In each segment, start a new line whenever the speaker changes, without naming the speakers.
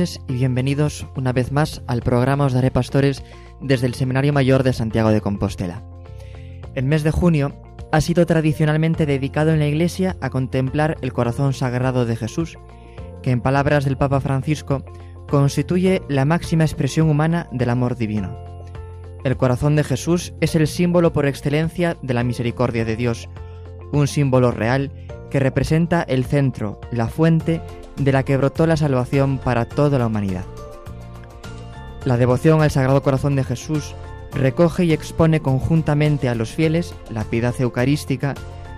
Y bienvenidos una vez más al programa Os Daré Pastores desde el Seminario Mayor de Santiago de Compostela. El mes de junio ha sido tradicionalmente dedicado en la Iglesia a contemplar el corazón sagrado de Jesús, que en palabras del Papa Francisco constituye la máxima expresión humana del amor divino. El corazón de Jesús es el símbolo por excelencia de la misericordia de Dios, un símbolo real que representa el centro, la fuente de la que brotó la salvación para toda la humanidad. La devoción al Sagrado Corazón de Jesús recoge y expone conjuntamente a los fieles la piedad eucarística,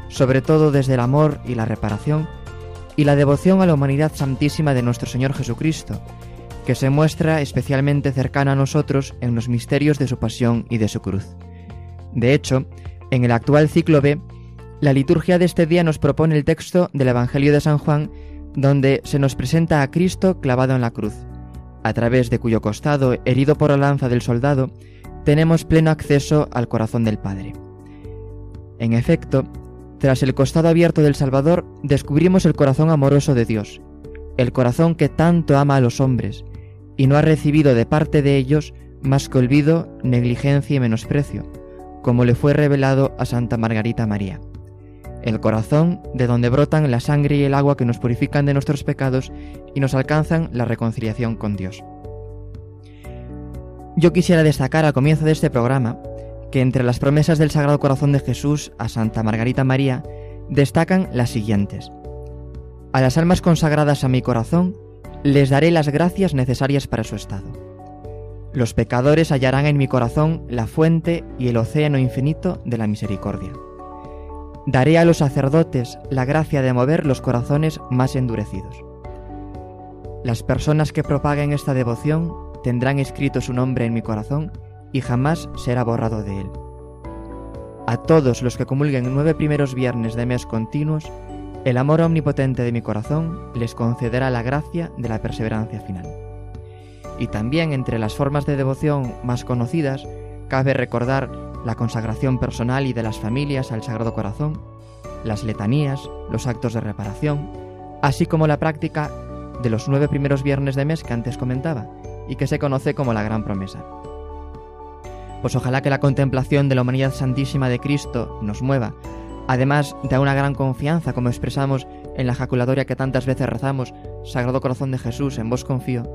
sobre todo desde el amor y la reparación, y la devoción a la humanidad santísima de nuestro Señor Jesucristo, que se muestra especialmente cercana a nosotros en los misterios de su pasión y de su cruz. De hecho, en el actual ciclo B, la liturgia de este día nos propone el texto del Evangelio de San Juan donde se nos presenta a Cristo clavado en la cruz, a través de cuyo costado, herido por la lanza del soldado, tenemos pleno acceso al corazón del Padre. En efecto, tras el costado abierto del Salvador, descubrimos el corazón amoroso de Dios, el corazón que tanto ama a los hombres, y no ha recibido de parte de ellos más que olvido, negligencia y menosprecio, como le fue revelado a Santa Margarita María el corazón de donde brotan la sangre y el agua que nos purifican de nuestros pecados y nos alcanzan la reconciliación con Dios. Yo quisiera destacar al comienzo de este programa que entre las promesas del Sagrado Corazón de Jesús a Santa Margarita María destacan las siguientes. A las almas consagradas a mi corazón les daré las gracias necesarias para su estado. Los pecadores hallarán en mi corazón la fuente y el océano infinito de la misericordia. Daré a los sacerdotes la gracia de mover los corazones más endurecidos. Las personas que propaguen esta devoción tendrán escrito su nombre en mi corazón y jamás será borrado de él. A todos los que comulguen nueve primeros viernes de mes continuos, el amor omnipotente de mi corazón les concederá la gracia de la perseverancia final. Y también entre las formas de devoción más conocidas, cabe recordar la consagración personal y de las familias al Sagrado Corazón, las letanías, los actos de reparación, así como la práctica de los nueve primeros viernes de mes que antes comentaba y que se conoce como la Gran Promesa. Pues ojalá que la contemplación de la humanidad santísima de Cristo nos mueva, además de una gran confianza, como expresamos en la jaculatoria que tantas veces rezamos, Sagrado Corazón de Jesús, en vos confío,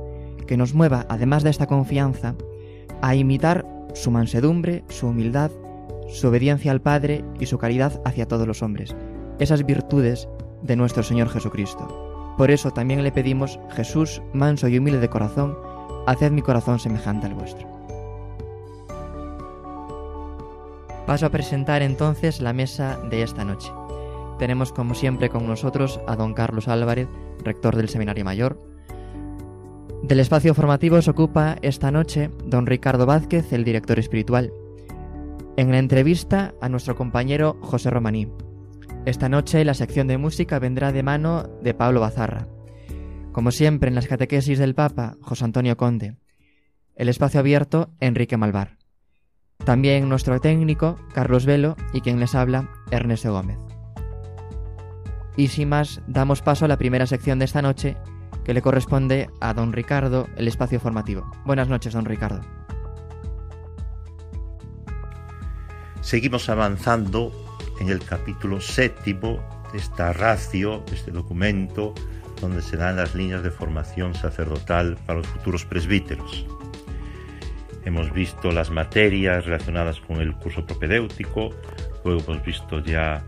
que nos mueva, además de esta confianza, a imitar su mansedumbre, su humildad, su obediencia al Padre y su caridad hacia todos los hombres, esas virtudes de nuestro Señor Jesucristo. Por eso también le pedimos, Jesús, manso y humilde de corazón, haced mi corazón semejante al vuestro. Paso a presentar entonces la mesa de esta noche. Tenemos como siempre con nosotros a don Carlos Álvarez, rector del Seminario Mayor, del espacio formativo se ocupa esta noche don Ricardo Vázquez, el director espiritual. En la entrevista a nuestro compañero José Romaní. Esta noche la sección de música vendrá de mano de Pablo Bazarra. Como siempre en las catequesis del Papa, José Antonio Conde. El espacio abierto, Enrique Malvar. También nuestro técnico, Carlos Velo, y quien les habla, Ernesto Gómez. Y sin más, damos paso a la primera sección de esta noche, que le corresponde a don Ricardo el espacio formativo. Buenas noches, don Ricardo.
Seguimos avanzando en el capítulo séptimo de esta ratio, de este documento, donde se dan las líneas de formación sacerdotal para los futuros presbíteros. Hemos visto las materias relacionadas con el curso propedéutico, luego hemos visto ya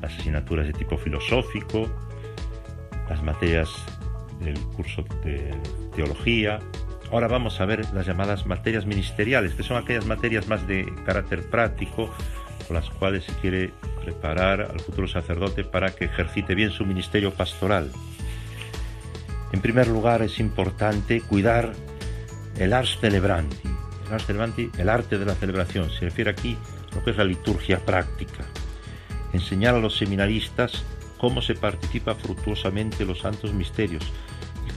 las asignaturas de tipo filosófico, las materias del curso de teología. Ahora vamos a ver las llamadas materias ministeriales, que son aquellas materias más de carácter práctico, con las cuales se quiere preparar al futuro sacerdote para que ejercite bien su ministerio pastoral. En primer lugar, es importante cuidar el ars celebranti. El ars celebranti, el arte de la celebración, se refiere aquí a lo que es la liturgia práctica. Enseñar a los seminaristas cómo se participa fructuosamente en los santos misterios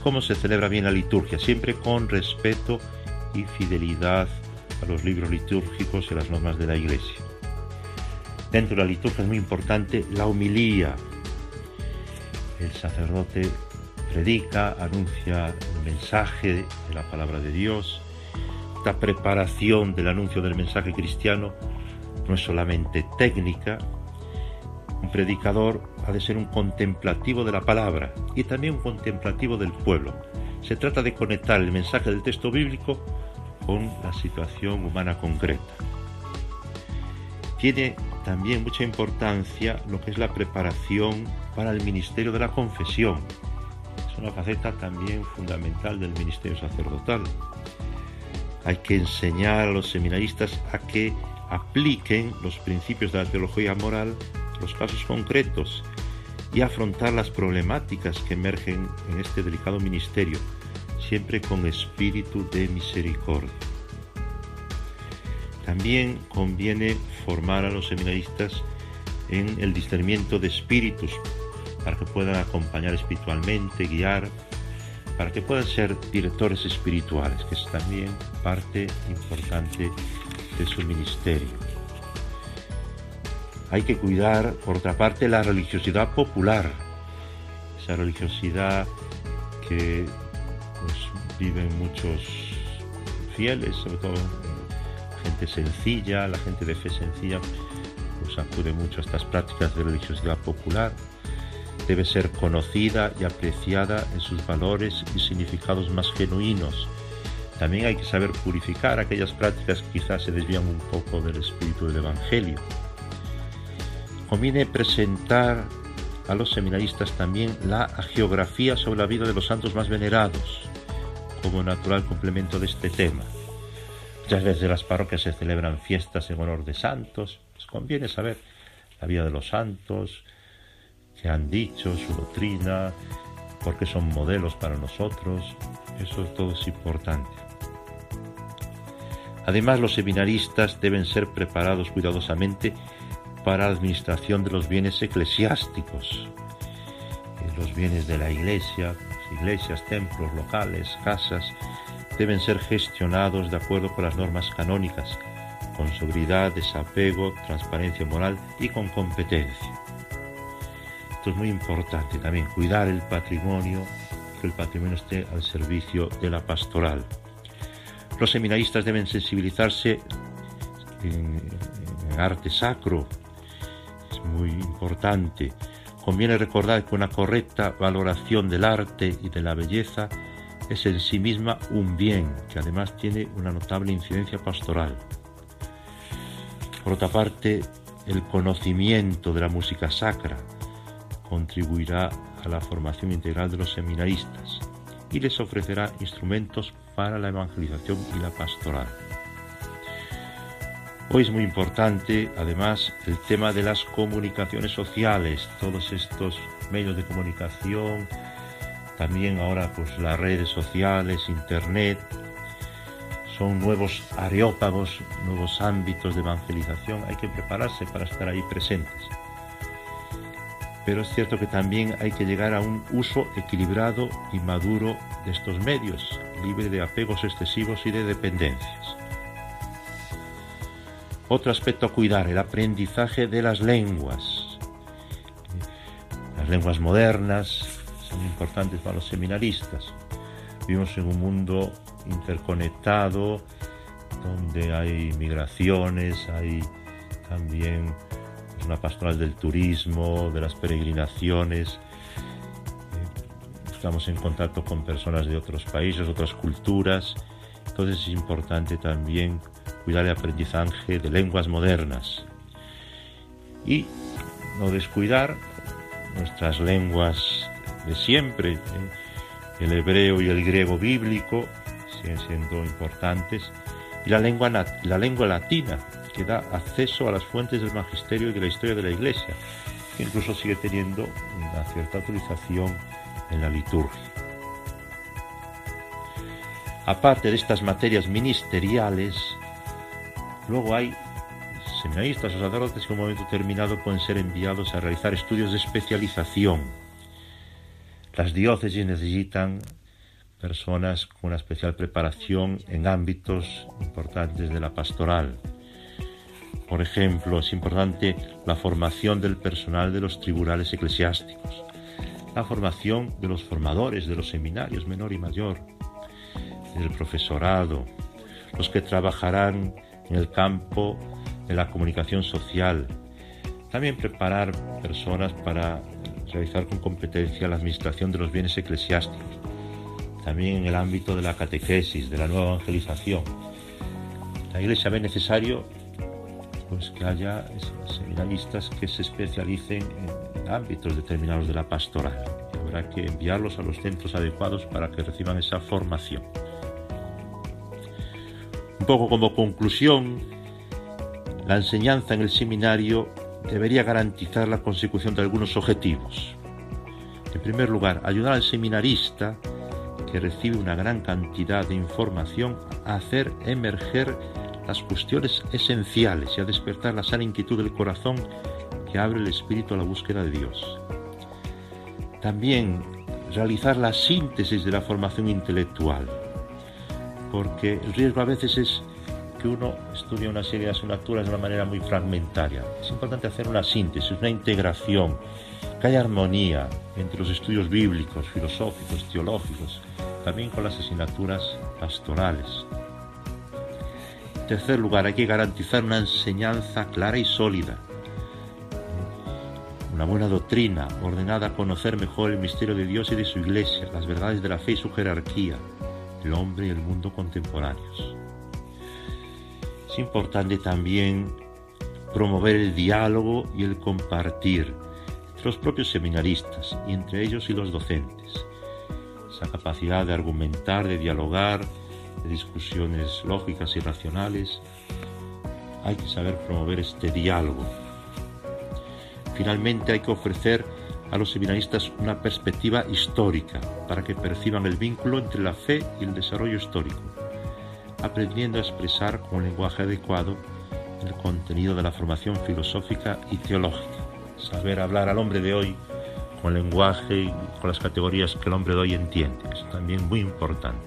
cómo se celebra bien la liturgia, siempre con respeto y fidelidad a los libros litúrgicos y las normas de la Iglesia. Dentro de la liturgia es muy importante la humilía. El sacerdote predica, anuncia el mensaje de la palabra de Dios. Esta preparación del anuncio del mensaje cristiano no es solamente técnica. Un predicador ha de ser un contemplativo de la palabra y también un contemplativo del pueblo. Se trata de conectar el mensaje del texto bíblico con la situación humana concreta. Tiene también mucha importancia lo que es la preparación para el ministerio de la confesión, es una faceta también fundamental del ministerio sacerdotal. Hay que enseñar a los seminaristas a que apliquen los principios de la teología moral los casos concretos y afrontar las problemáticas que emergen en este delicado ministerio, siempre con espíritu de misericordia. También conviene formar a los seminaristas en el discernimiento de espíritus para que puedan acompañar espiritualmente, guiar, para que puedan ser directores espirituales, que es también parte importante de su ministerio. Hay que cuidar, por otra parte, la religiosidad popular, esa religiosidad que pues, viven muchos fieles, sobre todo gente sencilla, la gente de fe sencilla, pues acude mucho a estas prácticas de religiosidad popular debe ser conocida y apreciada en sus valores y significados más genuinos. También hay que saber purificar aquellas prácticas que quizás se desvían un poco del espíritu del Evangelio. Conviene presentar a los seminaristas también la geografía sobre la vida de los santos más venerados, como natural complemento de este tema. Muchas veces las parroquias se celebran fiestas en honor de santos, pues conviene saber la vida de los santos, que han dicho, su doctrina, porque son modelos para nosotros. Eso todo es importante. Además, los seminaristas deben ser preparados cuidadosamente para la administración de los bienes eclesiásticos, eh, los bienes de la iglesia, iglesias, templos, locales, casas, deben ser gestionados de acuerdo con las normas canónicas, con seguridad, desapego, transparencia moral y con competencia es muy importante también, cuidar el patrimonio, que el patrimonio esté al servicio de la pastoral. Los seminaristas deben sensibilizarse en, en arte sacro, es muy importante. Conviene recordar que una correcta valoración del arte y de la belleza es en sí misma un bien que además tiene una notable incidencia pastoral. Por otra parte, el conocimiento de la música sacra, contribuirá a la formación integral de los seminaristas y les ofrecerá instrumentos para la evangelización y la pastoral. Hoy es muy importante, además, el tema de las comunicaciones sociales, todos estos medios de comunicación, también ahora pues las redes sociales, internet, son nuevos areópagos, nuevos ámbitos de evangelización, hay que prepararse para estar ahí presentes pero es cierto que también hay que llegar a un uso equilibrado y maduro de estos medios, libre de apegos excesivos y de dependencias. Otro aspecto a cuidar, el aprendizaje de las lenguas. Las lenguas modernas son importantes para los seminaristas. Vivimos en un mundo interconectado, donde hay migraciones, hay también una pastoral del turismo, de las peregrinaciones. Estamos en contacto con personas de otros países, otras culturas. Entonces es importante también cuidar el aprendizaje de lenguas modernas y no descuidar nuestras lenguas de siempre. ¿eh? El hebreo y el griego bíblico siguen siendo importantes y la lengua, la lengua latina, que da acceso a las fuentes del magisterio y de la historia de la Iglesia, que incluso sigue teniendo una cierta utilización en la liturgia. Aparte de estas materias ministeriales, luego hay seminaristas o sacerdotes que en un momento determinado pueden ser enviados a realizar estudios de especialización. Las diócesis necesitan personas con una especial preparación en ámbitos importantes de la pastoral. Por ejemplo, es importante la formación del personal de los tribunales eclesiásticos, la formación de los formadores de los seminarios menor y mayor, del profesorado, los que trabajarán en el campo de la comunicación social, también preparar personas para realizar con competencia la administración de los bienes eclesiásticos, también en el ámbito de la catequesis, de la nueva evangelización. La Iglesia ve necesario pues, que haya seminaristas que se especialicen en ámbitos determinados de la pastoral. habrá que enviarlos a los centros adecuados para que reciban esa formación. Un poco como conclusión, la enseñanza en el seminario debería garantizar la consecución de algunos objetivos. En primer lugar, ayudar al seminarista que recibe una gran cantidad de información a hacer emerger las cuestiones esenciales y a despertar la sana inquietud del corazón que abre el espíritu a la búsqueda de Dios. También realizar la síntesis de la formación intelectual, porque el riesgo a veces es que uno estudia una serie de asignaturas de una manera muy fragmentaria. Es importante hacer una síntesis, una integración, que haya armonía entre los estudios bíblicos, filosóficos, teológicos, también con las asignaturas pastorales. En tercer lugar, hay que garantizar una enseñanza clara y sólida, una buena doctrina ordenada a conocer mejor el misterio de Dios y de su iglesia, las verdades de la fe y su jerarquía, el hombre y el mundo contemporáneos. Es importante también promover el diálogo y el compartir entre los propios seminaristas y entre ellos y los docentes esa capacidad de argumentar, de dialogar, de discusiones lógicas y racionales. Hay que saber promover este diálogo. Finalmente hay que ofrecer a los seminaristas una perspectiva histórica para que perciban el vínculo entre la fe y el desarrollo histórico, aprendiendo a expresar con un lenguaje adecuado el contenido de la formación filosófica y teológica. Saber hablar al hombre de hoy con lenguaje y con las categorías que el hombre de hoy entiende. Es también muy importante.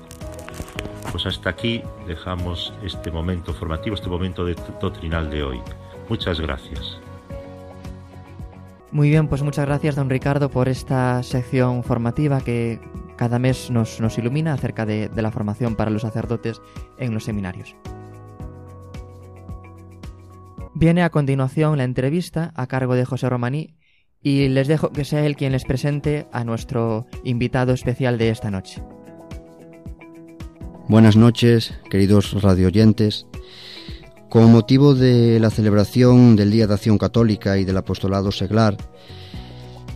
Pues hasta aquí dejamos este momento formativo, este momento doctrinal de hoy. Muchas gracias.
Muy bien, pues muchas gracias, don Ricardo, por esta sección formativa que cada mes nos, ilumina acerca de, de la formación para los sacerdotes en los seminarios. Viene a continuación la entrevista a cargo de José Romaní y les dejo que sea él quien les presente a nuestro invitado especial de esta noche.
Buenas noches, queridos radioyentes. Con motivo de la celebración del Día de Acción Católica y del Apostolado Seglar,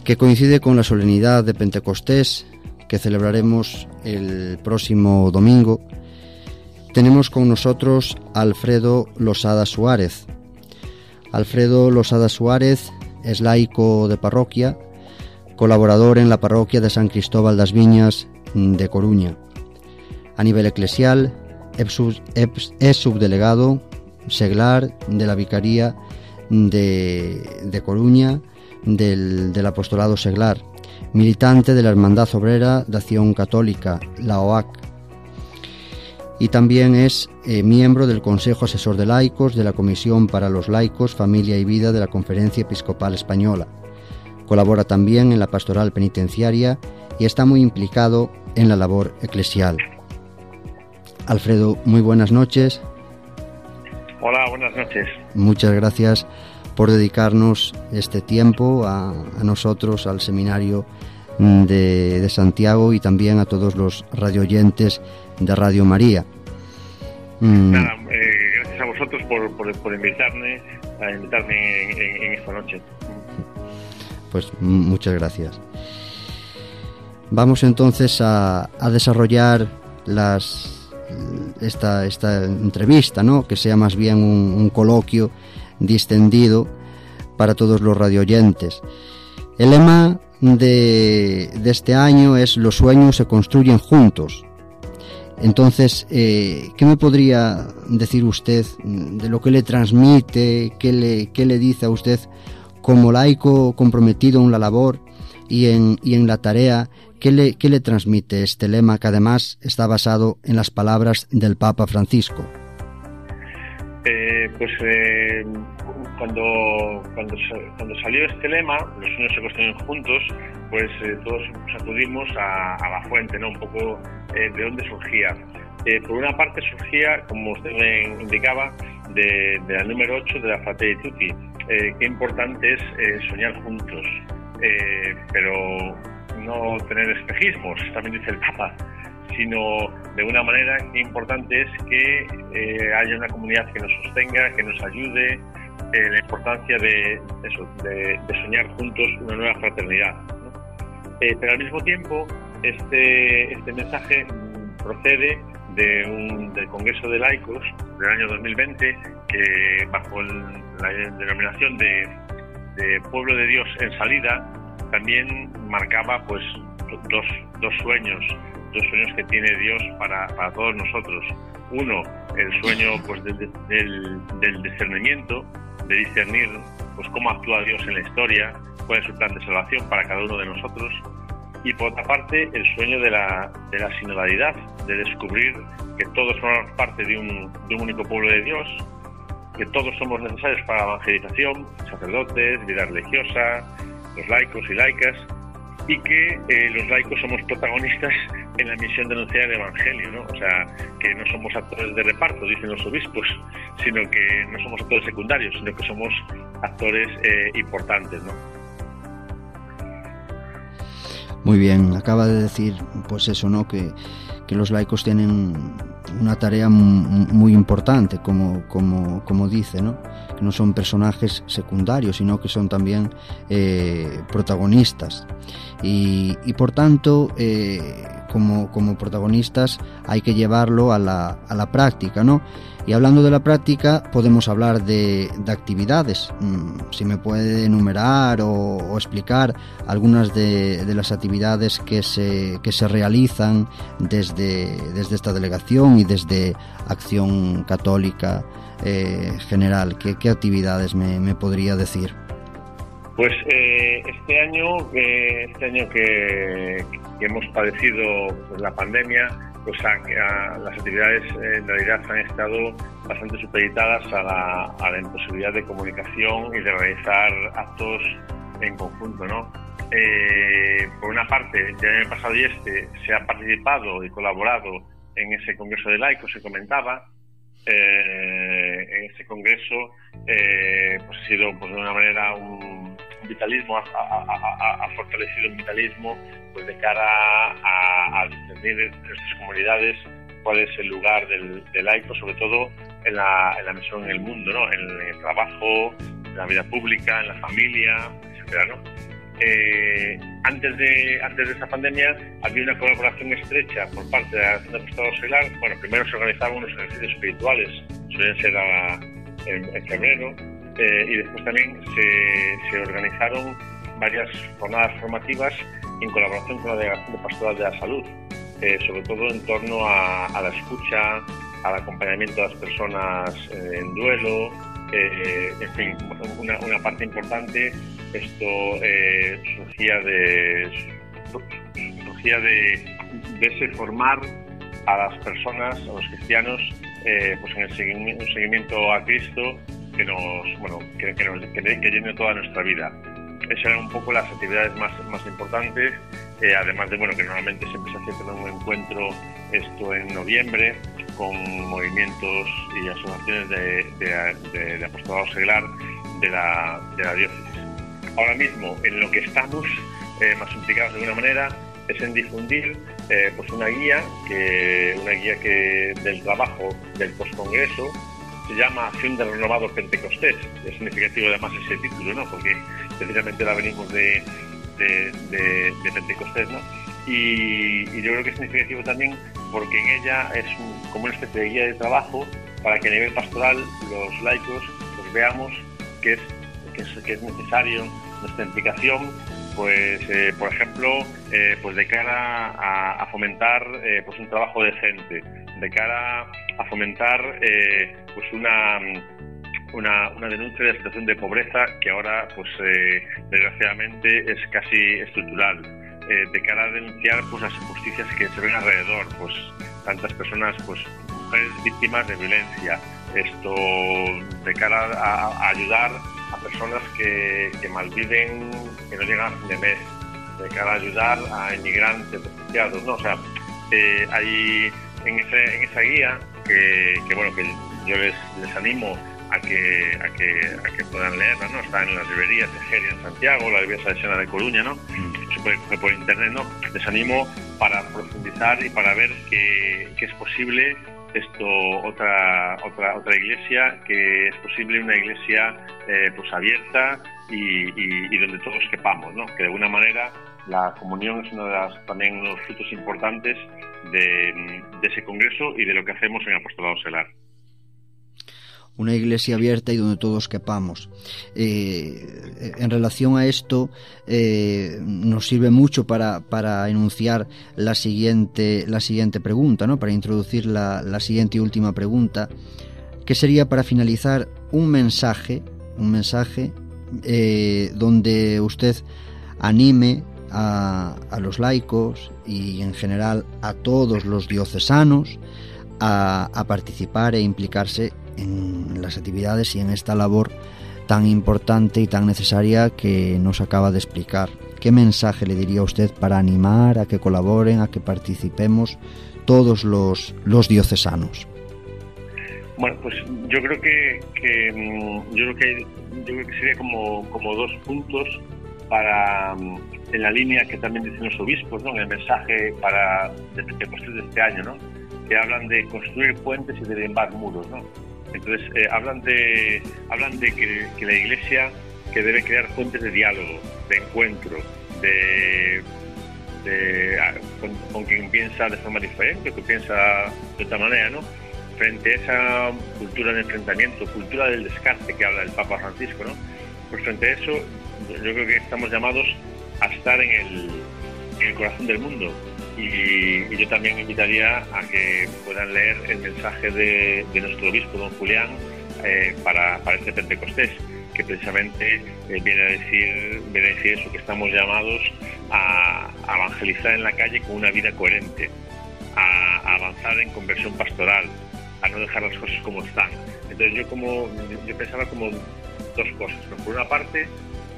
que coincide con la solemnidad de Pentecostés que celebraremos el próximo domingo, tenemos con nosotros a Alfredo Losada Suárez. Alfredo Losada Suárez es laico de parroquia, colaborador en la parroquia de San Cristóbal das Viñas de Coruña. A nivel eclesial, es subdelegado seglar de la Vicaría de, Coruña del, del, Apostolado Seglar, militante de la Hermandad Obrera de Acción Católica, la OAC, y también es eh, miembro del Consejo Asesor de Laicos de la Comisión para los Laicos, Familia y Vida de la Conferencia Episcopal Española. Colabora también en la pastoral penitenciaria y está muy implicado en la labor eclesial. Alfredo, muy buenas noches.
Hola, buenas noches.
Muchas gracias por dedicarnos este tiempo a, nosotros, al seminario de, Santiago y también a todos los radioyentes de Radio María.
Mm. Nada, eh, gracias a vosotros por, invitarme, a invitarme en, esta noche.
Pues muchas gracias. Vamos entonces a, desarrollar las esta, esta entrevista, ¿no? que sea más bien un coloquio distendido para todos los radioyentes. El lema de, este año es Los sueños se construyen juntos. Entonces, eh, ¿qué me podría decir usted de lo que le transmite, qué le, qué le dice a usted como laico comprometido en la labor y en, y en la tarea? ¿Qué le, ¿Qué le transmite este lema que además está basado en las palabras del Papa Francisco?
Eh, pues eh, cuando, cuando, cuando, salió este lema, los sueños se construyen juntos, pues eh, todos acudimos a, la fuente, ¿no? Un poco de dónde surgía. por una parte surgía, como usted me indicaba, de, la número 8 de la Fratelli Tutti. qué importante es soñar juntos, pero no tener espejismos, también dice el Papa sino de una manera que importante es que eh, haya una comunidad que nos sostenga, que nos ayude, eh, la importancia de, eso, de, soñar juntos una nueva fraternidad. Eh, pero al mismo tiempo, este, este mensaje procede de un, del Congreso de Laicos del año 2020, que bajo la denominación de, de Pueblo de Dios en salida, también marcaba pues dos, dos sueños dos sueños que tiene Dios para, todos nosotros. Uno, el sueño pues, del, del, discernimiento, de discernir pues, cómo actúa Dios en la historia, cuál es su plan de salvación para cada uno de nosotros. Y por otra parte, el sueño de la, de la sinodalidad, de descubrir que todos somos parte de un, de un único pueblo de Dios, que todos somos necesarios para la evangelización, sacerdotes, vida religiosa, los laicos y laicas, y que eh, los laicos somos protagonistas en la misión de anunciar el Evangelio, ¿no? O sea, que no somos actores de reparto, dicen los obispos, sino que no somos actores secundarios, sino que somos actores eh, importantes, ¿no?
Muy bien, acaba de decir, pues eso, ¿no? Que, que los laicos tienen una tarea muy importante, como, como, como dice, ¿no? que no son personajes secundarios, sino que son también eh, protagonistas. Y, y, por tanto, eh, como, como protagonistas hay que llevarlo a la, a la práctica, ¿no? Y hablando de la práctica, podemos hablar de, de actividades. Mm, si me puede enumerar o, explicar algunas de, de, las actividades que se, que se realizan desde, desde esta delegación y desde Acción Católica eh, General. ¿Qué, ¿Qué, actividades me, me, podría decir?
Pues eh, este año, eh, este año que, que hemos padecido la pandemia, pues a, las actividades eh, en realidad han estado bastante supeditadas a la, a la imposibilidad de comunicación y de realizar actos en conjunto, ¿no? Eh, por una parte, ya en el pasado y este se ha participado y colaborado en ese congreso de laicos, se comentaba, eh, en ese congreso pues ha sido pues, de una manera un vitalismo, ha, fortalecido el vitalismo pues, de cara a, a discernir en nuestras comunidades cuál es el lugar del, laico, sobre todo en la, en la, misión en el mundo, ¿no? en, el trabajo, en la vida pública, en la familia, etcétera, ¿no? Eh, antes de antes de esta pandemia había una colaboración estrecha por parte de la Apostolado Seglar. Bueno, primero se organizaban unos ejercicios espirituales, suelen ser en, febrero, eh, y después también se, se organizaron varias jornadas formativas en colaboración con la Delegación de Pastoral de la Salud, eh, sobre todo en torno a, la escucha, al acompañamiento de las personas eh, en duelo, eh, en fin, una, parte importante. Esto surgía de surgía de, ese formar a las personas, a los cristianos, pues en el seguimiento a Cristo que nos, bueno, que, que, nos, que llene toda nuestra vida. esas eran un poco las actividades más, más importantes, eh, además de bueno que normalmente siempre se hace un encuentro esto en noviembre con movimientos y asociaciones de, de, apostolado seglar de la, de la diócesis. Ahora mismo en lo que estamos eh, más implicados de alguna manera es en difundir eh, pues una guía que una guía que del trabajo del postcongreso se llama Acción Renovado Pentecostés. Es significativo además ese título, ¿no? Porque precisamente la venimos de, de, Pentecostés, ¿no? Y, yo creo que es significativo también porque en ella es como una especie de guía de trabajo para que a nivel pastoral los laicos pues veamos que es, que es, necesario nuestra implicación pues eh, por ejemplo eh, pues de cara a, fomentar eh, pues un trabajo decente de cara a fomentar pues una una, una, denuncia de la situación de pobreza que ahora, pues eh, desgraciadamente, es casi estructural. Eh, de cara a denunciar pues, las injusticias que se ven alrededor, pues tantas personas, pues mujeres víctimas de violencia, esto de cara a, ayudar a personas que, que, malviven, que no llegan a fin de mes, de cara a ayudar a inmigrantes, refugiados, ¿no? O sea, eh, hay en, ese, en esa guía que, que, bueno, que yo les, les animo a que, a que, a que puedan leerla, ¿no? Está en las librerías de Geria en Santiago, la librería salesiana de Coruña, ¿no? Mm. Se puede coger por internet, ¿no? Les animo para profundizar y para ver que, que es posible esto otra otra otra iglesia que es posible una iglesia eh, pues abierta y, y, donde todos quepamos no que de alguna manera la comunión es uno de las también unos frutos importantes de, de ese congreso y de lo que hacemos en apostolado selar
una iglesia abierta y donde todos quepamos. Eh, en relación a esto, eh, nos sirve mucho para, para, enunciar la siguiente, la siguiente pregunta, ¿no? para introducir la, la siguiente y última pregunta, que sería para finalizar un mensaje, un mensaje eh, donde usted anime a, a, los laicos y en general a todos los diocesanos a, a participar e implicarse en las actividades y en esta labor tan importante y tan necesaria que nos acaba de explicar. ¿Qué mensaje le diría usted para animar a que colaboren, a que participemos todos los, los diocesanos?
Bueno, pues yo creo que, mm, yo creo que yo creo que sería como, como dos puntos para mm, en la línea que también dicen los obispos, ¿no? En el mensaje para de este año, ¿no? Que hablan de construir puentes y de derribar muros, ¿no? Entonces, eh, hablan de, hablan de que, la Iglesia que debe crear fuentes de diálogo, de encuentro, de, ah, con, quien piensa de forma diferente, que piensa de otra manera, ¿no? Frente a esa cultura de enfrentamiento, cultura del descarte que habla el Papa Francisco, ¿no? Pues frente a eso, yo creo que estamos llamados a estar en el, en el corazón del mundo, y, yo también invitaría a que puedan leer el mensaje de, nuestro obispo, don Julián, eh, para, este Pentecostés, que precisamente eh, viene, a decir, viene a decir eso, que estamos llamados a, evangelizar en la calle con una vida coherente, a, avanzar en conversión pastoral, a no dejar las cosas como están. Entonces yo como yo pensaba como dos cosas. Por una parte,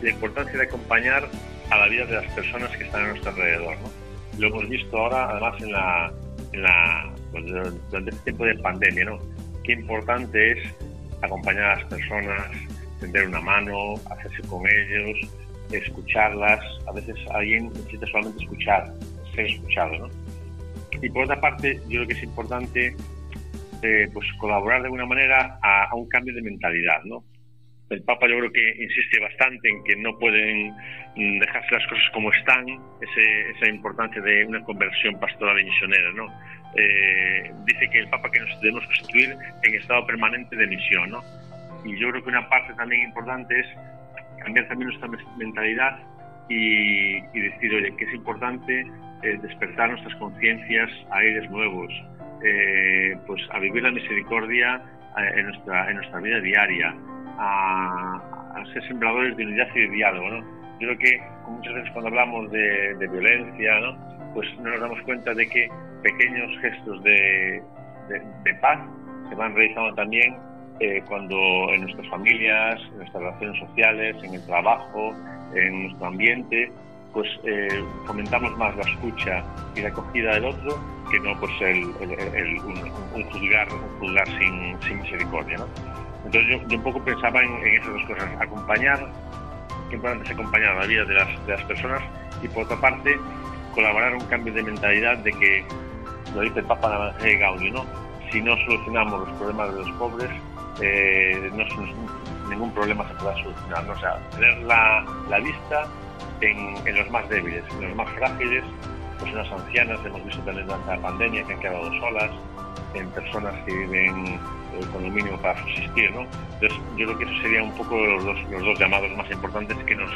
la importancia de acompañar a la vida de las personas que están a nuestro alrededor. ¿no? Lo hemos visto ahora, además, en la, en la pues, durante este tiempo de pandemia, ¿no? Qué importante es acompañar a las personas, tender una mano, hacerse con ellos, escucharlas. A veces alguien necesita solamente escuchar, ser escuchado, ¿no? Y por otra parte, yo creo que es importante eh, pues colaborar de alguna manera a, a, un cambio de mentalidad, ¿no? El Papa yo creo que insiste bastante en que no pueden mm, dejarse las cosas como están, esa importancia de una conversión pastoral y misionera, ¿no? Eh, dice que el Papa que nos debemos constituir en estado permanente de misión, ¿no? Y yo creo que una parte también importante es cambiar también nuestra mentalidad y, decir, oye, que es importante eh, despertar nuestras conciencias a aires nuevos, eh, pues a vivir la misericordia en, nuestra, en nuestra vida diaria, a, ser sembradores de unidad y de diálogo. ¿no? Yo creo que muchas veces cuando hablamos de, violencia, ¿no? pues no nos damos cuenta de que pequeños gestos de, de, paz se van realizando también eh, cuando en nuestras familias, en nuestras relaciones sociales, en el trabajo, en nuestro ambiente, pues eh, fomentamos más la escucha y la acogida del otro que no pues el, un, juzgar, juzgar sin, sin misericordia. ¿no? Entonces yo, yo, un poco pensaba en, en, esas dos cosas, acompañar, que importante es acompañar la vida de las, de las personas y por otra parte colaborar en un cambio de mentalidad de que, lo dice el Papa Evangelio Gaudium, ¿no? si no solucionamos los problemas de los pobres, eh, no, ningún problema se podrá solucionar. O sea, tener la, la vista en, en, los más débiles, en los más frágiles, en las ancianas, hemos visto también durante la pandemia que han quedado solas, en personas que viven eh, con lo mínimo para subsistir. ¿no? Entonces, yo creo que eso serían un poco los dos, los dos llamados más importantes que nos,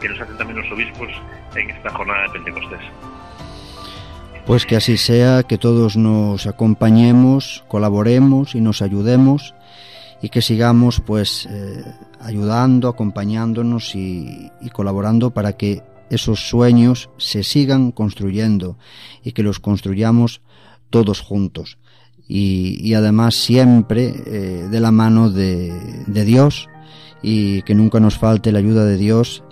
que nos hacen también los obispos en esta jornada de Pentecostés.
Pues que así sea, que todos nos acompañemos, colaboremos y nos ayudemos y que sigamos pues eh, ayudando, acompañándonos y, colaborando para que esos sueños se sigan construyendo y que los construyamos todos juntos y, y además siempre eh, de la mano de, de Dios y que nunca nos falte la ayuda de Dios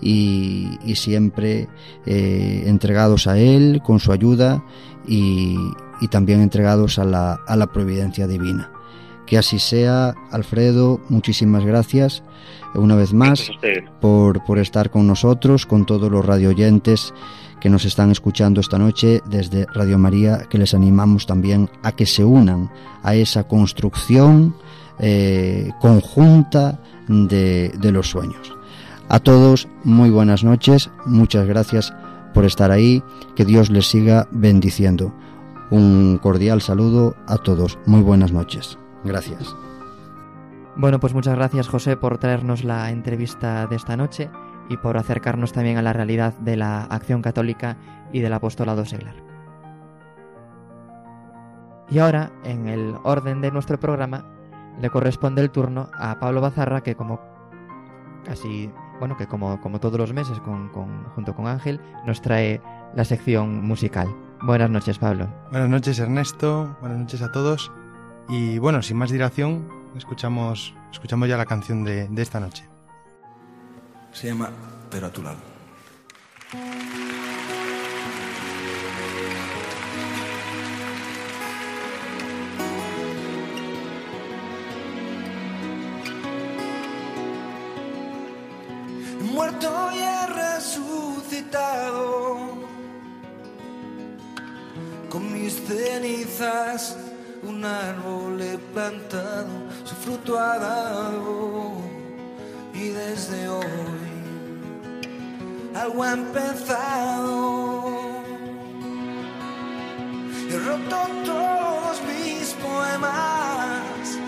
y, y siempre eh, entregados a Él con su ayuda y, y también entregados a la, a la, providencia divina. Que así sea, Alfredo, muchísimas gracias una vez más por, por estar con nosotros, con todos los radioyentes que nos están escuchando esta noche desde Radio María, que les animamos también a que se unan a esa construcción eh, conjunta de, de los sueños. A todos, muy buenas noches, muchas gracias por estar ahí, que Dios les siga bendiciendo. Un cordial saludo a todos, muy buenas noches. Gracias.
Bueno, pues muchas gracias José por traernos la entrevista de esta noche y por acercarnos también a la realidad de la acción católica y del apostolado seglar. Y ahora, en el orden de nuestro programa, le corresponde el turno a Pablo Bazarra, que como casi bueno, que como, como todos los meses, con, con, junto con Ángel, nos trae la sección musical. Buenas noches, Pablo.
Buenas noches, Ernesto. Buenas noches a todos. Y bueno, sin más dilación, escuchamos, escuchamos ya la canción de, de esta noche.
Se llama Pero a tu lado. muerto y he resucitado. Con mis cenizas un árbol he plantado, su fruto ha dado. Y desde hoy algo ha empezado. He roto todos mis poemas,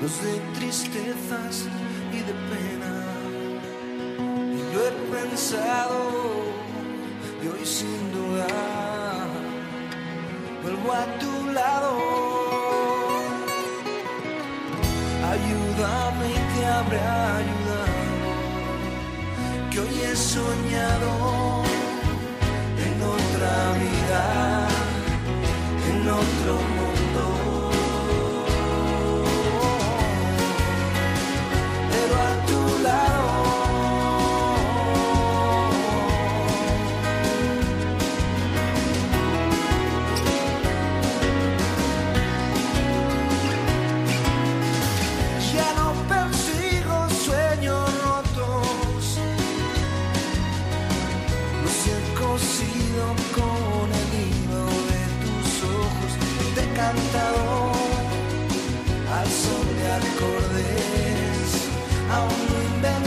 los de tristezas y de pena. Y lo he pensado y hoy sin duda vuelvo a tu lado. Ayúdame y te habré ayudado, que hoy he soñado en otra vida, en otro acordes, aún no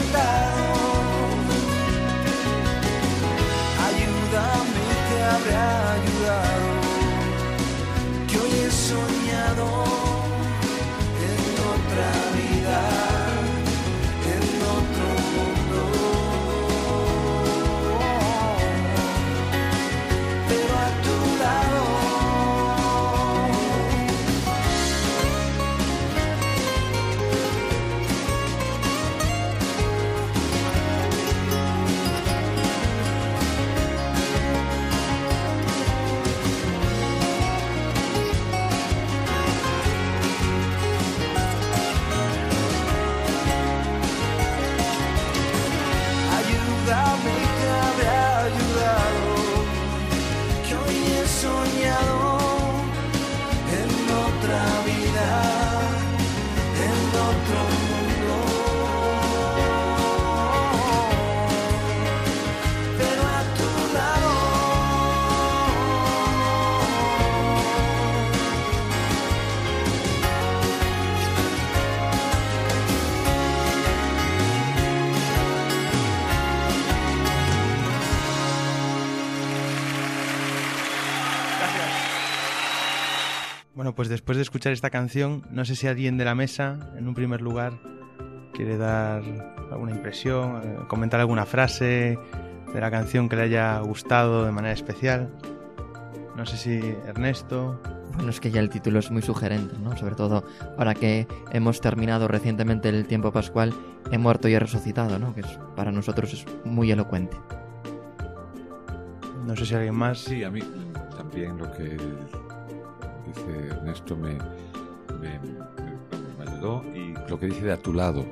Bueno, pues después de escuchar esta canción, no sé si alguien de la mesa, en un primer lugar, quiere dar alguna impresión, eh, comentar alguna frase de la canción que le haya gustado de manera especial. No sé si Ernesto.
Bueno, es que ya el título es muy sugerente, ¿no? Sobre todo ahora que hemos terminado recientemente el tiempo pascual, he muerto y he resucitado, ¿no? Que es, para nosotros es muy elocuente.
No sé si alguien más.
Sí, a mí también lo que dice Ernesto me, me, me- me ayudó y lo que dice de a tu lado,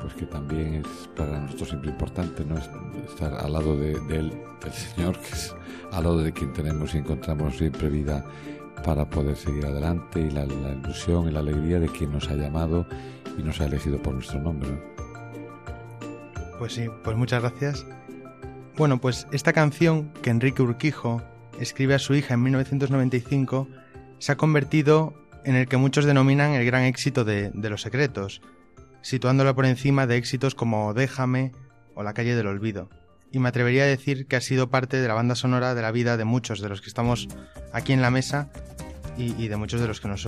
pues que también es para nosotros siempre importante no Es- estar al lado de, del, del Señor, que es al lado de quien tenemos y encontramos siempre vida para poder seguir adelante y la, la ilusión y la alegría de quien nos ha llamado y nos ha elegido por nuestro nombre. ¿no?
Pues sí, pues muchas gracias. Bueno, pues esta canción que Enrique Urquijo escribe a su hija en 1995 se ha convertido en el que muchos denominan el gran éxito de, de Los Secretos, situándola por encima de éxitos como Déjame o La calle del olvido. Y me atrevería a decir que ha sido parte de la banda sonora de la vida de muchos de los que estamos aquí en la mesa y, de muchos de los que nos,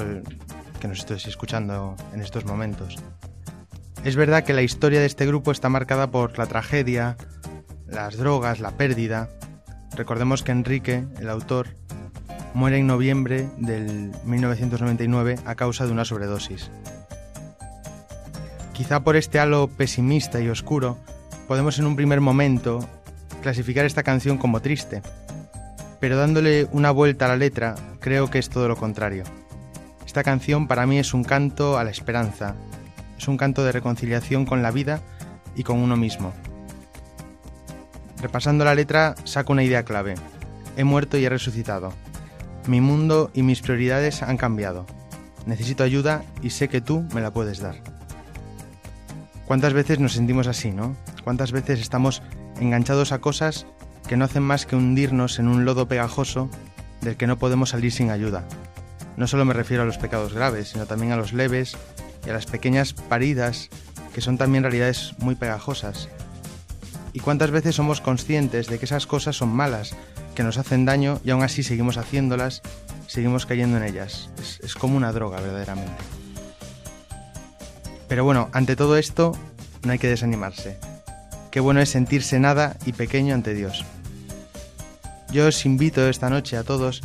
que nos estáis escuchando en estos momentos. Es verdad que la historia de este grupo está marcada por la tragedia, las drogas, la pérdida. Recordemos que Enrique, el autor, muere en noviembre del 1999 a causa de una sobredosis. Quizá por este halo pesimista y oscuro, podemos en un primer momento clasificar esta canción como triste, pero dándole una vuelta a la letra, creo que es todo lo contrario. Esta canción para mí es un canto a la esperanza, es un canto de reconciliación con la vida y con uno mismo. Repasando la letra, saco una idea clave. He muerto y he resucitado. Mi mundo y mis prioridades han cambiado. Necesito ayuda y sé que tú me la puedes dar. ¿Cuántas veces nos sentimos así, no? ¿Cuántas veces estamos enganchados a cosas que no hacen más que hundirnos en un lodo pegajoso del que no podemos salir sin ayuda? No solo me refiero a los pecados graves, sino también a los leves y a las pequeñas paridas que son también realidades muy pegajosas. ¿Y cuántas veces somos conscientes de que esas cosas son malas, que nos hacen daño y aún así seguimos haciéndolas, seguimos cayendo en ellas? Es, como una droga verdaderamente. Pero bueno, ante todo esto no hay que desanimarse. Qué bueno es sentirse nada y pequeño ante Dios. Yo os invito esta noche a todos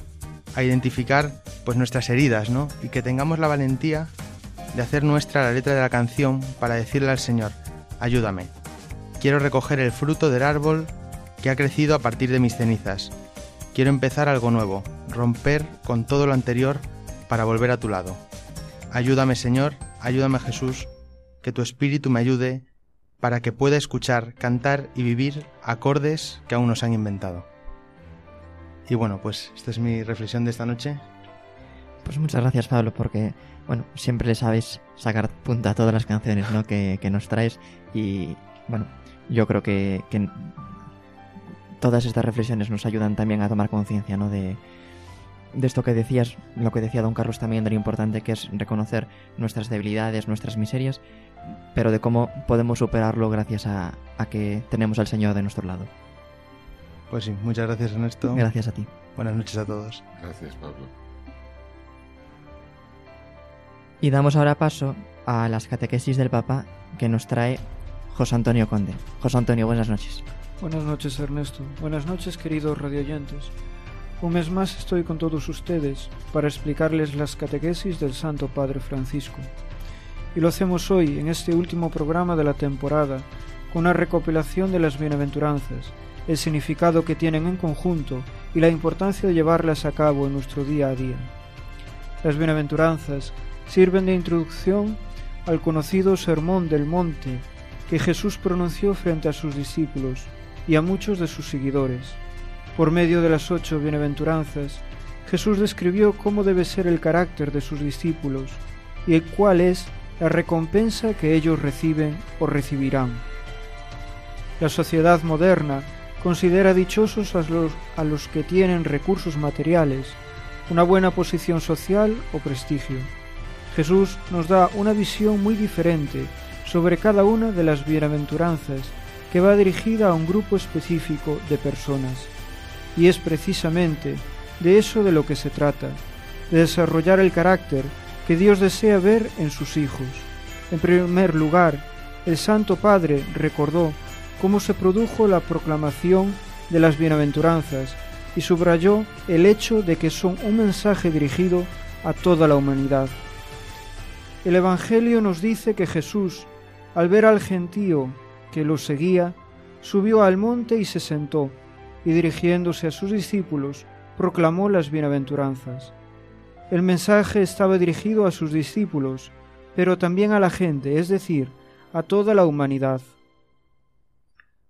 a identificar pues nuestras heridas, ¿no? Y que tengamos la valentía de hacer nuestra la letra de la canción para decirle al Señor, ayúdame. Quiero recoger el fruto del árbol que ha crecido a partir de mis cenizas. Quiero empezar algo nuevo, romper con todo lo anterior para volver a tu lado. Ayúdame Señor, ayúdame Jesús, que tu espíritu me ayude para que pueda escuchar, cantar y vivir acordes que aún nos han inventado. Y bueno, pues esta es mi reflexión de esta noche.
Pues muchas gracias Pablo porque, bueno, siempre le sabes sacar punta a todas las canciones ¿no? que, que nos traes y, bueno, yo creo que, que todas estas reflexiones nos ayudan también a tomar conciencia ¿no? de, de esto que decías, lo que decía don Carlos también de lo importante que es reconocer nuestras debilidades, nuestras miserias, pero de cómo podemos superarlo gracias a, a que tenemos al Señor de nuestro lado.
Pues sí, muchas gracias Ernesto.
Gracias a ti.
Buenas noches a todos.
Gracias, Pablo.
Y damos ahora paso a las catequesis del Papa que nos trae José Antonio Conde. José Antonio, buenas noches.
Buenas noches, Ernesto. Buenas noches, queridos radioyentes. Un mes más estoy con todos ustedes para explicarles las catequesis del Santo Padre Francisco. Y lo hacemos hoy, en este último programa de la temporada, con una recopilación de las bienaventuranzas, el significado que tienen en conjunto y la importancia de llevarlas a cabo en nuestro día a día. Las bienaventuranzas sirven de introducción al conocido Sermón del Monte que Jesús pronunció frente a sus discípulos y a muchos de sus seguidores. Por medio de las ocho bienaventuranzas, Jesús describió cómo debe ser el carácter de sus discípulos y cuál es la recompensa que ellos reciben o recibirán. La sociedad moderna considera dichosos a los, a los que tienen recursos materiales, una buena posición social o prestigio. Jesús nos da una visión muy diferente sobre cada una de las bienaventuranzas que va dirigida a un grupo específico de personas. Y es precisamente de eso de lo que se trata, de desarrollar el carácter que Dios desea ver en sus hijos. En primer lugar, el Santo Padre recordó cómo se produjo la proclamación de las bienaventuranzas y subrayó el hecho de que son un mensaje dirigido a toda la humanidad. El Evangelio nos dice que Jesús, al ver al gentío que lo seguía, subió al monte y se sentó, y dirigiéndose a sus discípulos, proclamó las bienaventuranzas. El mensaje estaba dirigido a sus discípulos, pero también a la gente, es decir, a toda la humanidad.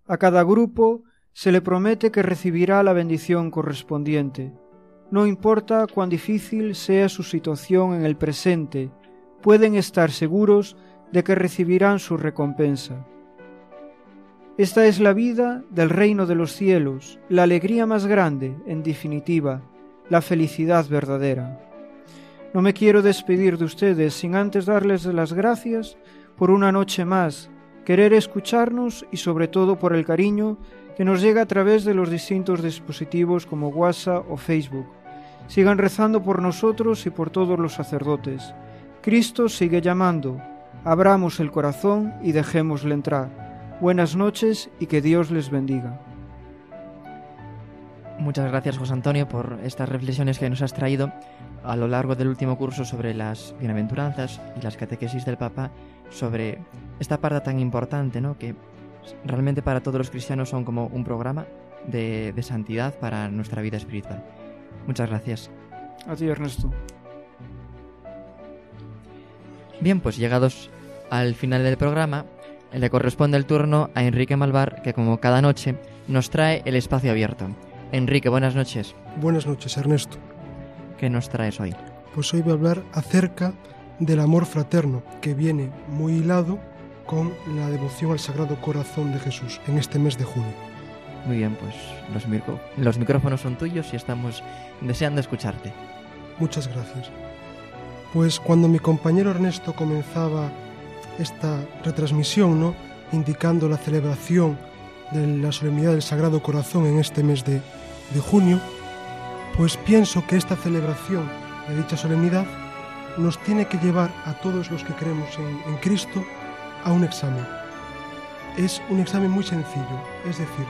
A cada grupo se le promete que recibirá la bendición correspondiente. No importa cuán difícil sea su situación en el presente, pueden estar seguros de que recibirán su recompensa. Esta es la vida del reino de los cielos, la alegría más grande, en definitiva, la felicidad verdadera. No me quiero despedir de ustedes sin antes darles las gracias por una noche más, querer escucharnos y sobre todo por el cariño que nos llega a través de los distintos dispositivos como WhatsApp o Facebook. Sigan rezando por nosotros y por todos los sacerdotes. Cristo sigue llamando. Abramos el corazón y dejémosle entrar. Buenas noches y que Dios les bendiga.
Muchas gracias José Antonio por estas reflexiones que nos has traído a lo largo del último curso sobre las bienaventuranzas y las catequesis del Papa sobre esta parte tan importante, ¿no? Que realmente para todos los cristianos son como un programa de, de santidad para nuestra vida espiritual. Muchas gracias.
A ti, Ernesto.
Bien, pues llegados al final del programa, le corresponde el turno a Enrique Malvar, que como cada noche nos trae el espacio abierto. Enrique, buenas noches.
Buenas noches, Ernesto.
¿Qué nos traes hoy?
Pues hoy voy a hablar acerca del amor fraterno, que viene muy hilado con la devoción al Sagrado Corazón de Jesús en este mes de junio.
Muy bien, pues los, micro los micrófonos son tuyos y estamos deseando escucharte.
Muchas gracias. Pues cuando mi compañero Ernesto comenzaba esta retransmisión, ¿no? indicando la celebración de la solemnidad del Sagrado Corazón en este mes de, de junio, pues pienso que esta celebración de dicha solemnidad nos tiene que llevar a todos los que creemos en, en Cristo a un examen. Es un examen muy sencillo, es decir,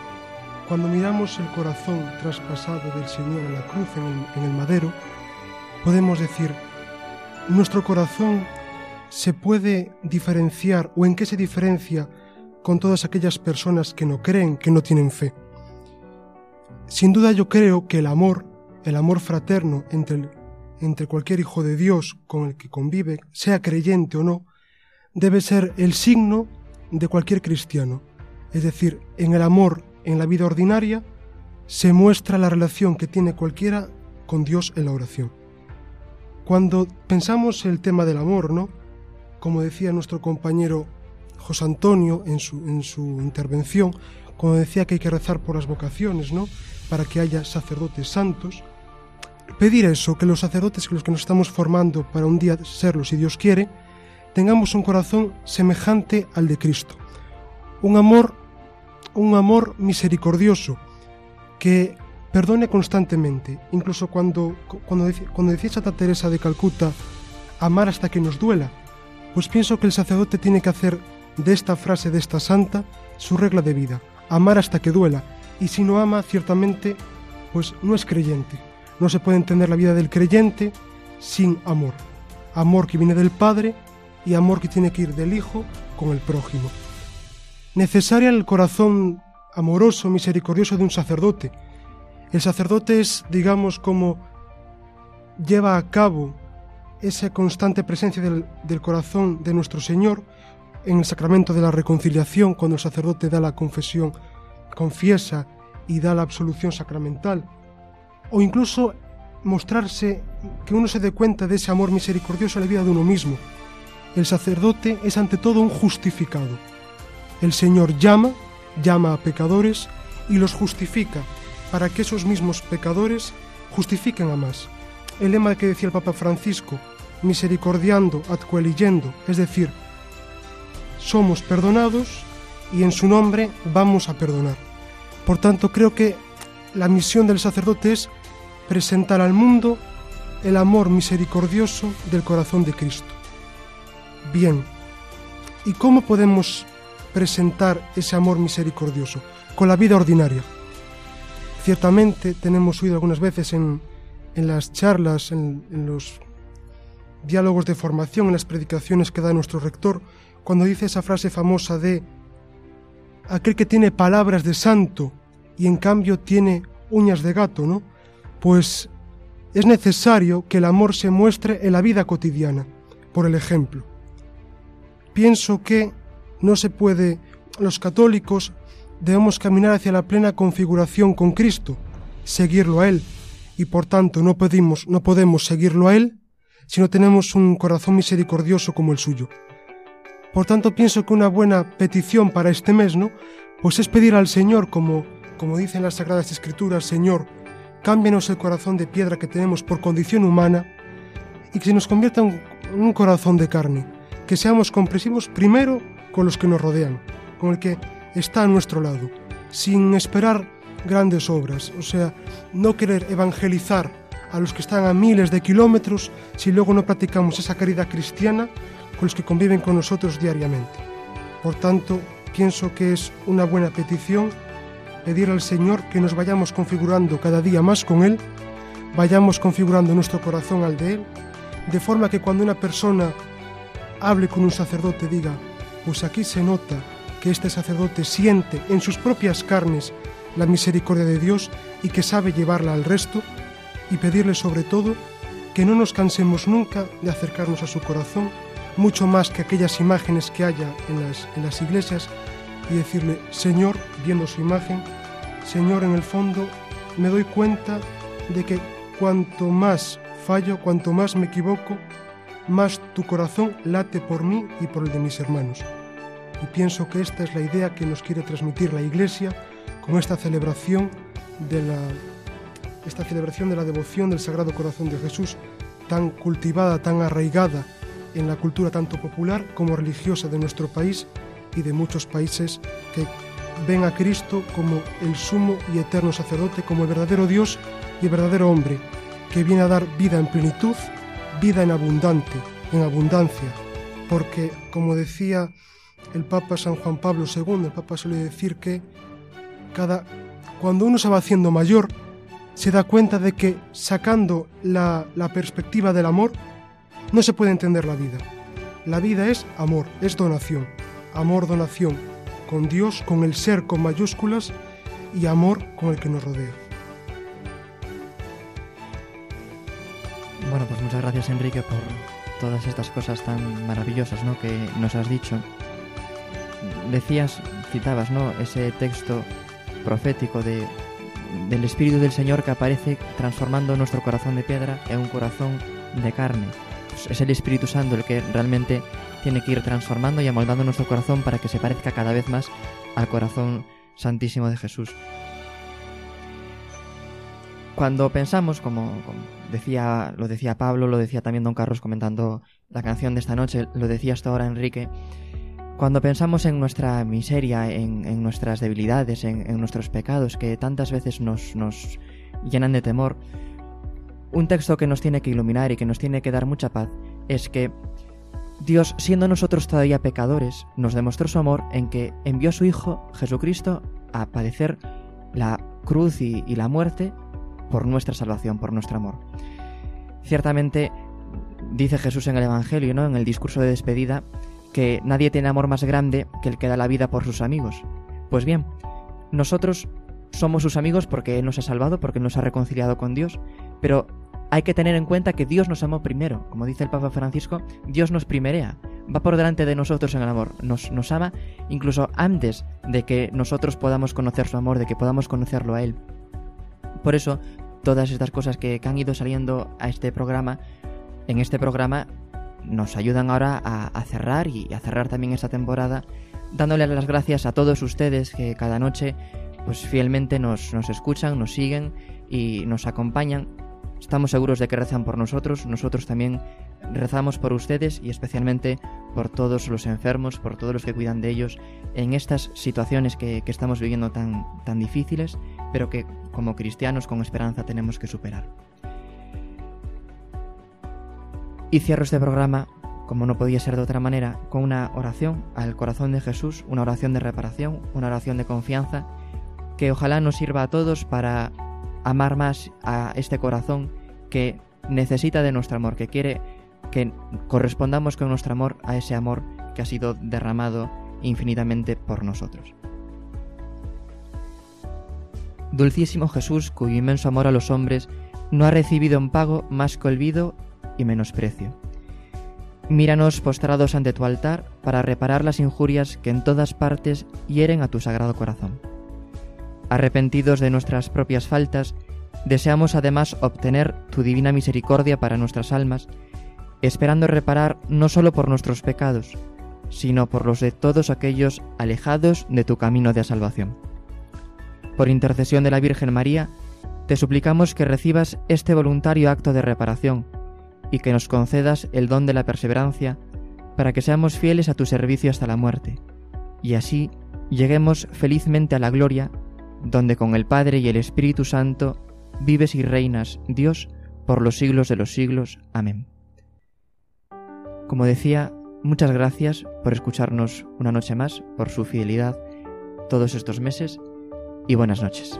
cuando miramos el corazón traspasado del Señor en la cruz, en el, en el madero, podemos decir, nuestro corazón se puede diferenciar o en qué se diferencia con todas aquellas personas que no creen, que no tienen fe. Sin duda yo creo que el amor, el amor fraterno entre, entre cualquier hijo de Dios con el que convive, sea creyente o no, debe ser el signo de cualquier cristiano. Es decir, en el amor, en la vida ordinaria, se muestra la relación que tiene cualquiera con Dios en la oración. Cuando pensamos el tema del amor, ¿no? Como decía nuestro compañero José Antonio en su, en su intervención, cuando decía que hay que rezar por las vocaciones, ¿no? Para que haya sacerdotes santos. Pedir eso, que los sacerdotes que los que nos estamos formando para un día serlo, si Dios quiere, tengamos un corazón semejante al de Cristo. Un amor, un amor misericordioso, que perdone constantemente, incluso cuando, cuando, cuando Santa Teresa de Calcuta, amar hasta que nos duela, pues pienso que el sacerdote tiene que hacer de esta frase de esta santa su regla de vida, amar hasta que duela, y si no ama, ciertamente, pues no es creyente. No se puede entender la vida del creyente sin amor. Amor que viene del Padre y amor que tiene que ir del Hijo con el prójimo. Necesaria el corazón amoroso, misericordioso de un sacerdote. El sacerdote es, digamos, como lleva a cabo esa constante presencia del, corazón de nuestro Señor en el sacramento de la reconciliación, cuando el sacerdote da la confesión, confiesa y da la absolución sacramental. O incluso mostrarse, que uno se dé cuenta de ese amor misericordioso en la vida de uno mismo. El sacerdote es ante todo un justificado. El Señor llama, llama a pecadores y los justifica para que esos mismos pecadores justifiquen a más. El lema que decía el Papa Francisco, misericordiando ad yendo, es decir, somos perdonados y en su nombre vamos a perdonar. Por tanto, creo que la misión del sacerdote es presentar al mundo el amor misericordioso del corazón de Cristo. Bien, ¿y cómo podemos presentar ese amor misericordioso? Con la vida ordinaria. Ciertamente tenemos oído algunas veces en, en las charlas, en, en los diálogos de formación, en las predicaciones que da nuestro rector, cuando dice esa frase famosa de aquel que tiene palabras de santo y en cambio tiene uñas de gato, ¿no? Pues es necesario que el amor se muestre en la vida cotidiana, por el ejemplo. Pienso que no se puede, los católicos debemos caminar hacia la plena configuración con Cristo, seguirlo a Él, y por tanto no podemos, no podemos seguirlo a Él si no tenemos un corazón misericordioso como el suyo. Por tanto, pienso que una buena petición para este mes, ¿no? Pues es pedir al Señor, como, como dicen las Sagradas Escrituras, Señor, cámbianos el corazón de piedra que tenemos por condición humana y que se nos convierta en un corazón de carne, que seamos comprensivos primero con los que nos rodean, con el que está a nuestro lado, sin esperar grandes obras, o sea, no querer evangelizar a los que están a miles de kilómetros si luego no practicamos esa caridad cristiana con los que conviven con nosotros diariamente. Por tanto, pienso que es una buena petición pedir al Señor que nos vayamos configurando cada día más con Él, vayamos configurando nuestro corazón al de Él, de forma que cuando una persona hable con un sacerdote diga, pues aquí se nota que este sacerdote siente en sus propias carnes la misericordia de Dios y que sabe llevarla al resto, y pedirle sobre todo que no nos cansemos nunca de acercarnos a su corazón, mucho más que aquellas imágenes que haya en las, en las iglesias, y decirle, Señor, viendo su imagen, Señor, en el fondo me doy cuenta de que cuanto más fallo, cuanto más me equivoco, más tu corazón late por mí y por el de mis hermanos. Y pienso que esta es la idea que nos quiere transmitir la Iglesia con esta celebración de la esta celebración de la devoción del Sagrado Corazón de Jesús, tan cultivada, tan arraigada en la cultura tanto popular como religiosa de nuestro país y de muchos países que ven a Cristo como el sumo y eterno sacerdote, como el verdadero Dios y el verdadero hombre, que viene a dar vida en plenitud, vida en abundante, en abundancia, porque como decía el Papa San Juan Pablo II, el Papa suele decir que cada cuando uno se va haciendo mayor, se da cuenta de que sacando la, la perspectiva del amor, no se puede entender la vida. La vida es amor, es donación. Amor, donación con Dios, con el ser con mayúsculas y amor con el que nos rodea.
Bueno, pues muchas gracias Enrique por todas estas cosas tan maravillosas ¿no? que nos has dicho. Decías, citabas ¿no? ese texto profético de, del Espíritu del Señor que aparece transformando nuestro corazón de piedra en un corazón de carne. Pues es el Espíritu Santo el que realmente tiene que ir transformando y amoldando nuestro corazón para que se parezca cada vez más al corazón santísimo de Jesús. Cuando pensamos, como, decía, lo decía Pablo, lo decía también Don Carlos comentando la canción de esta noche, lo decía hasta ahora Enrique, cuando pensamos en nuestra miseria, en, nuestras debilidades, en, nuestros pecados, que tantas veces nos, nos llenan de temor, un texto que nos tiene que iluminar y que nos tiene que dar mucha paz es que Dios, siendo nosotros todavía pecadores, nos demostró su amor en que envió a su Hijo Jesucristo a padecer la cruz y, y la muerte por nuestra salvación, por nuestro amor. Ciertamente, dice Jesús en el Evangelio, ¿no? en el discurso de despedida, que nadie tiene amor más grande que el que da la vida por sus amigos. Pues bien, nosotros somos sus amigos porque Él nos ha salvado, porque nos ha reconciliado con Dios, pero hay que tener en cuenta que Dios nos amó primero. Como dice el Papa Francisco, Dios nos primerea, va por delante de nosotros en el amor, nos, ama incluso antes de que nosotros podamos conocer su amor, de que podamos conocerlo a Él. Por eso, todas estas cosas que, que han ido saliendo a este programa, en este programa nos ayudan ahora a, cerrar y a cerrar también esta temporada, dándole las gracias a todos ustedes que cada noche pues fielmente nos, nos escuchan, nos siguen y nos acompañan. Estamos seguros de que rezan por nosotros, nosotros también rezamos por ustedes y especialmente por todos los enfermos, por todos los que cuidan de ellos en estas situaciones que, que estamos viviendo tan, tan difíciles, pero que como cristianos con esperanza tenemos que superar. Y cierro este programa, como no podía ser de otra manera, con una oración al corazón de Jesús, una oración de reparación, una oración de confianza, que ojalá nos sirva a todos para amar más a este corazón que necesita de nuestro amor, que quiere que correspondamos con nuestro amor a ese amor que ha sido derramado infinitamente por nosotros. Dulcísimo Jesús, cuyo inmenso amor a los hombres no ha recibido en pago más que olvido y menosprecio. Míranos postrados ante tu altar para reparar las injurias que en todas partes hieren a tu sagrado corazón. Arrepentidos de nuestras propias faltas, deseamos además obtener tu divina misericordia para nuestras almas, esperando reparar no solo por nuestros pecados, sino por los de todos aquellos alejados de tu camino de salvación. Por intercesión de la Virgen María, te suplicamos que recibas este voluntario acto de reparación y que nos concedas el don de la perseverancia para que seamos fieles a tu servicio hasta la muerte, y así lleguemos felizmente a la gloria, donde con el Padre y el Espíritu Santo vives y reinas, Dios, por los siglos de los siglos. Amén. Como decía, muchas gracias por escucharnos una noche más, por su fidelidad todos estos meses y buenas noches.